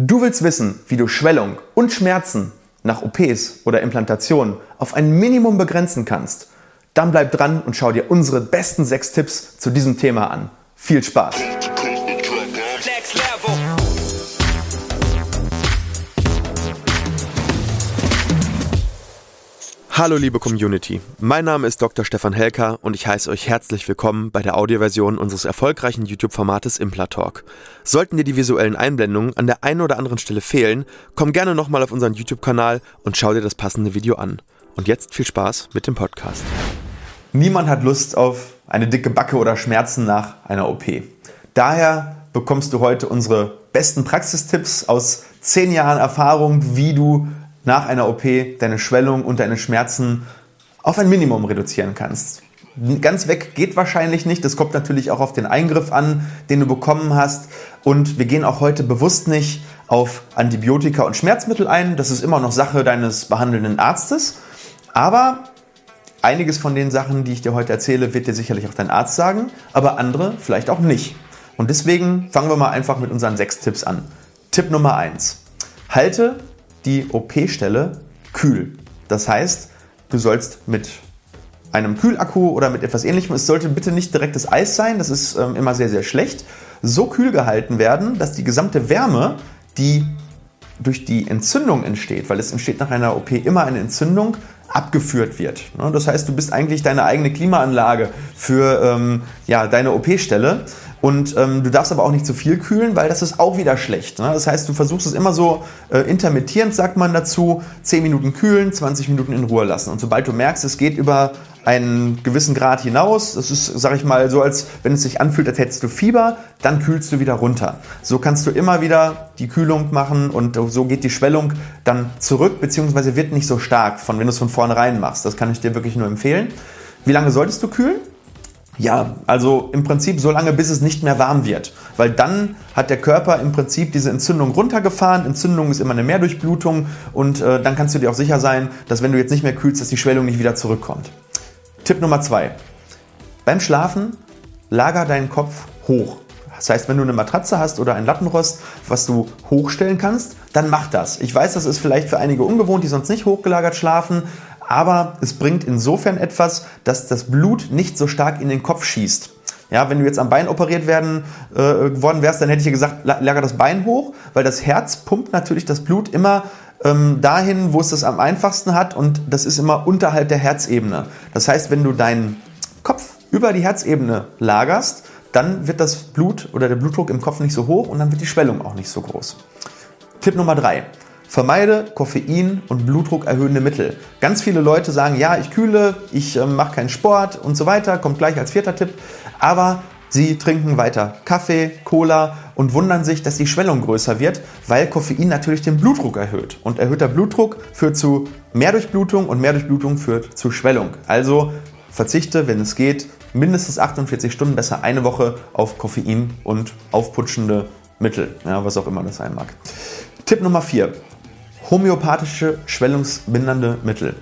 Du willst wissen, wie du Schwellung und Schmerzen nach OPs oder Implantationen auf ein Minimum begrenzen kannst? Dann bleib dran und schau dir unsere besten sechs Tipps zu diesem Thema an. Viel Spaß! Hallo liebe Community, mein Name ist Dr. Stefan Helker und ich heiße euch herzlich willkommen bei der Audioversion unseres erfolgreichen YouTube-Formates Implatalk. Sollten dir die visuellen Einblendungen an der einen oder anderen Stelle fehlen, komm gerne nochmal auf unseren YouTube-Kanal und schau dir das passende Video an. Und jetzt viel Spaß mit dem Podcast. Niemand hat Lust auf eine dicke Backe oder Schmerzen nach einer OP. Daher bekommst du heute unsere besten Praxistipps aus zehn Jahren Erfahrung, wie du nach einer OP deine Schwellung und deine Schmerzen auf ein Minimum reduzieren kannst. Ganz weg geht wahrscheinlich nicht. Das kommt natürlich auch auf den Eingriff an, den du bekommen hast. Und wir gehen auch heute bewusst nicht auf Antibiotika und Schmerzmittel ein. Das ist immer noch Sache deines behandelnden Arztes. Aber einiges von den Sachen, die ich dir heute erzähle, wird dir sicherlich auch dein Arzt sagen, aber andere vielleicht auch nicht. Und deswegen fangen wir mal einfach mit unseren sechs Tipps an. Tipp Nummer eins: Halte die OP-Stelle kühl. Das heißt, du sollst mit einem Kühlakku oder mit etwas ähnlichem, es sollte bitte nicht direktes Eis sein, das ist ähm, immer sehr, sehr schlecht, so kühl gehalten werden, dass die gesamte Wärme, die durch die Entzündung entsteht, weil es entsteht nach einer OP immer eine Entzündung, abgeführt wird. Ne, das heißt, du bist eigentlich deine eigene Klimaanlage für ähm, ja, deine OP-Stelle. Und ähm, du darfst aber auch nicht zu viel kühlen, weil das ist auch wieder schlecht. Ne? Das heißt, du versuchst es immer so äh, intermittierend, sagt man dazu, 10 Minuten kühlen, 20 Minuten in Ruhe lassen. Und sobald du merkst, es geht über einen gewissen Grad hinaus, das ist, sag ich mal, so, als wenn es sich anfühlt, als hättest du Fieber, dann kühlst du wieder runter. So kannst du immer wieder die Kühlung machen und so geht die Schwellung dann zurück, beziehungsweise wird nicht so stark, von wenn du es von vornherein machst. Das kann ich dir wirklich nur empfehlen. Wie lange solltest du kühlen? Ja, also im Prinzip so lange, bis es nicht mehr warm wird. Weil dann hat der Körper im Prinzip diese Entzündung runtergefahren. Entzündung ist immer eine Mehrdurchblutung und äh, dann kannst du dir auch sicher sein, dass wenn du jetzt nicht mehr kühlst, dass die Schwellung nicht wieder zurückkommt. Tipp Nummer zwei. Beim Schlafen lager deinen Kopf hoch. Das heißt, wenn du eine Matratze hast oder ein Lattenrost, was du hochstellen kannst, dann mach das. Ich weiß, das ist vielleicht für einige ungewohnt, die sonst nicht hochgelagert schlafen, aber es bringt insofern etwas, dass das Blut nicht so stark in den Kopf schießt. Ja, wenn du jetzt am Bein operiert werden äh, worden wärst, dann hätte ich dir gesagt, lager das Bein hoch, weil das Herz pumpt natürlich das Blut immer ähm, dahin, wo es das am einfachsten hat und das ist immer unterhalb der Herzebene. Das heißt, wenn du deinen Kopf über die Herzebene lagerst, dann wird das Blut oder der Blutdruck im Kopf nicht so hoch und dann wird die Schwellung auch nicht so groß. Tipp Nummer drei: Vermeide Koffein und Blutdruck erhöhende Mittel. Ganz viele Leute sagen, ja, ich kühle, ich äh, mache keinen Sport und so weiter, kommt gleich als vierter Tipp, aber sie trinken weiter Kaffee, Cola und wundern sich, dass die Schwellung größer wird, weil Koffein natürlich den Blutdruck erhöht. Und erhöhter Blutdruck führt zu mehr Durchblutung und mehr Durchblutung führt zu Schwellung. Also verzichte, wenn es geht, mindestens 48 Stunden, besser eine Woche auf Koffein und aufputschende Mittel, ja, was auch immer das sein mag. Tipp Nummer 4 homöopathische schwellungsmindernde Mittel.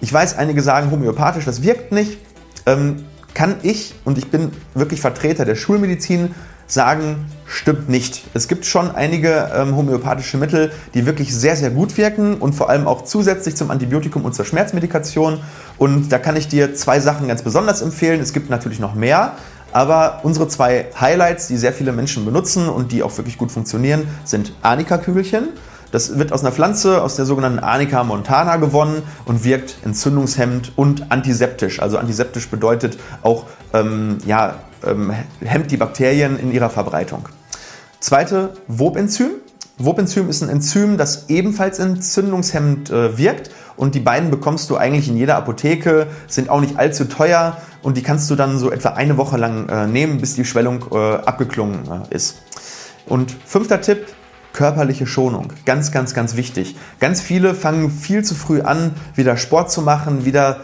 Ich weiß, einige sagen homöopathisch, das wirkt nicht. Ähm, kann ich, und ich bin wirklich Vertreter der Schulmedizin, sagen, stimmt nicht. Es gibt schon einige ähm, homöopathische Mittel, die wirklich sehr, sehr gut wirken und vor allem auch zusätzlich zum Antibiotikum und zur Schmerzmedikation. Und da kann ich dir zwei Sachen ganz besonders empfehlen. Es gibt natürlich noch mehr, aber unsere zwei Highlights, die sehr viele Menschen benutzen und die auch wirklich gut funktionieren, sind Arnika-Kügelchen das wird aus einer Pflanze, aus der sogenannten Arnica montana gewonnen und wirkt entzündungshemmend und antiseptisch. Also antiseptisch bedeutet auch, ähm, ja, ähm, hemmt die Bakterien in ihrer Verbreitung. Zweite, Wobenzym. Wobenzym ist ein Enzym, das ebenfalls entzündungshemmend äh, wirkt und die beiden bekommst du eigentlich in jeder Apotheke, sind auch nicht allzu teuer und die kannst du dann so etwa eine Woche lang äh, nehmen, bis die Schwellung äh, abgeklungen äh, ist. Und fünfter Tipp, körperliche Schonung. Ganz, ganz, ganz wichtig. Ganz viele fangen viel zu früh an, wieder Sport zu machen, wieder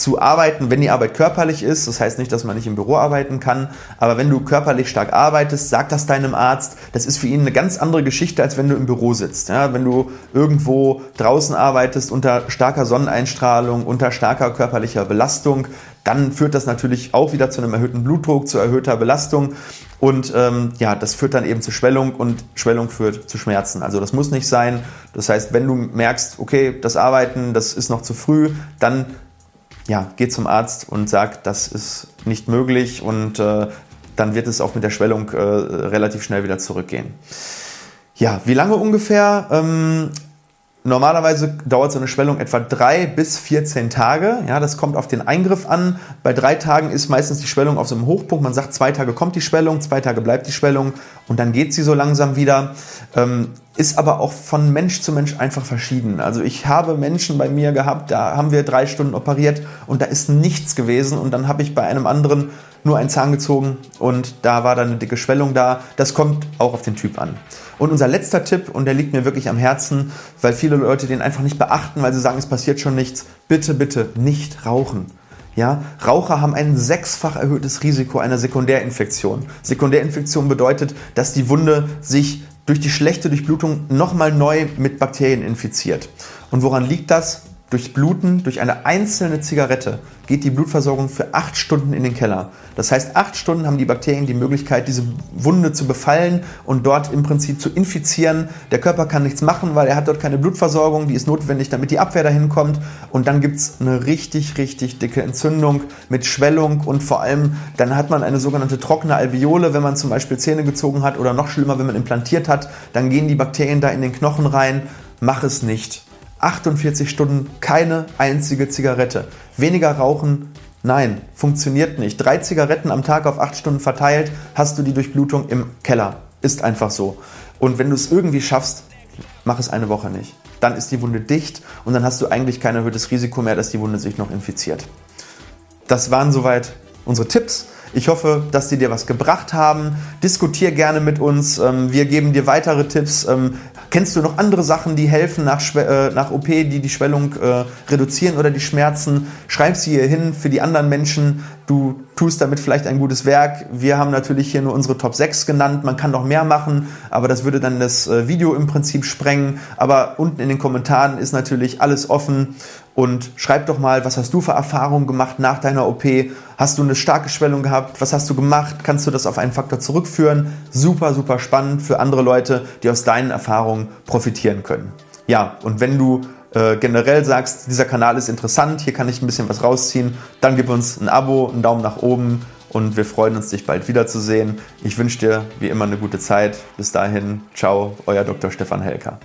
zu arbeiten, wenn die Arbeit körperlich ist. Das heißt nicht, dass man nicht im Büro arbeiten kann, aber wenn du körperlich stark arbeitest, sag das deinem Arzt. Das ist für ihn eine ganz andere Geschichte, als wenn du im Büro sitzt. Ja, wenn du irgendwo draußen arbeitest unter starker Sonneneinstrahlung, unter starker körperlicher Belastung, dann führt das natürlich auch wieder zu einem erhöhten Blutdruck, zu erhöhter Belastung. Und ähm, ja, das führt dann eben zu Schwellung und Schwellung führt zu Schmerzen. Also das muss nicht sein. Das heißt, wenn du merkst, okay, das Arbeiten, das ist noch zu früh, dann ja, geh zum Arzt und sag, das ist nicht möglich und äh, dann wird es auch mit der Schwellung äh, relativ schnell wieder zurückgehen. Ja, wie lange ungefähr? Ähm, Normalerweise dauert so eine Schwellung etwa drei bis 14 Tage. Ja, das kommt auf den Eingriff an. Bei drei Tagen ist meistens die Schwellung auf so einem Hochpunkt. Man sagt, zwei Tage kommt die Schwellung, zwei Tage bleibt die Schwellung und dann geht sie so langsam wieder. Ähm, ist aber auch von Mensch zu Mensch einfach verschieden. Also ich habe Menschen bei mir gehabt, da haben wir drei Stunden operiert und da ist nichts gewesen und dann habe ich bei einem anderen nur einen Zahn gezogen und da war dann eine dicke Schwellung da. Das kommt auch auf den Typ an. Und unser letzter Tipp, und der liegt mir wirklich am Herzen, weil viele Leute den einfach nicht beachten, weil sie sagen, es passiert schon nichts. Bitte, bitte nicht rauchen. Ja, Raucher haben ein sechsfach erhöhtes Risiko einer Sekundärinfektion. Sekundärinfektion bedeutet, dass die Wunde sich durch die schlechte Durchblutung nochmal neu mit Bakterien infiziert. Und woran liegt das? Durch Bluten, durch eine einzelne Zigarette geht die Blutversorgung für acht Stunden in den Keller. Das heißt, acht Stunden haben die Bakterien die Möglichkeit, diese Wunde zu befallen und dort im Prinzip zu infizieren. Der Körper kann nichts machen, weil er hat dort keine Blutversorgung, die ist notwendig, damit die Abwehr dahin kommt. Und dann gibt es eine richtig, richtig dicke Entzündung mit Schwellung und vor allem dann hat man eine sogenannte trockene Alveole, wenn man zum Beispiel Zähne gezogen hat oder noch schlimmer, wenn man implantiert hat, dann gehen die Bakterien da in den Knochen rein. Mach es nicht 48 Stunden keine einzige Zigarette. Weniger rauchen, nein, funktioniert nicht. Drei Zigaretten am Tag auf acht Stunden verteilt, hast du die Durchblutung im Keller. Ist einfach so. Und wenn du es irgendwie schaffst, mach es eine Woche nicht. Dann ist die Wunde dicht und dann hast du eigentlich kein erhöhtes Risiko mehr, dass die Wunde sich noch infiziert. Das waren soweit unsere Tipps. Ich hoffe, dass die dir was gebracht haben. Diskutier gerne mit uns. Ähm, wir geben dir weitere Tipps. Kennst du noch andere Sachen, die helfen nach, äh, nach OP, die die Schwellung äh, reduzieren oder die Schmerzen? Schreib sie hier hin für die anderen Menschen. Du tust damit vielleicht ein gutes Werk. Wir haben natürlich hier nur unsere Top 6 genannt. Man kann noch mehr machen, aber das würde dann das äh, Video im Prinzip sprengen. Aber unten in den Kommentaren ist natürlich alles offen und schreib doch mal, was hast du für Erfahrungen gemacht nach deiner OP? Hast du eine starke Schwellung gehabt? Was hast du gemacht? Kannst du das auf einen Faktor zurückführen? Super, super spannend für andere Leute, die aus deinen Erfahrungen profitieren können. Ja, und wenn du äh, generell sagst, dieser Kanal ist interessant, hier kann ich ein bisschen was rausziehen, dann gib uns ein Abo, einen Daumen nach oben und wir freuen uns, dich bald wiederzusehen. Ich wünsche dir wie immer eine gute Zeit. Bis dahin, ciao, euer Dr. Stefan Helker.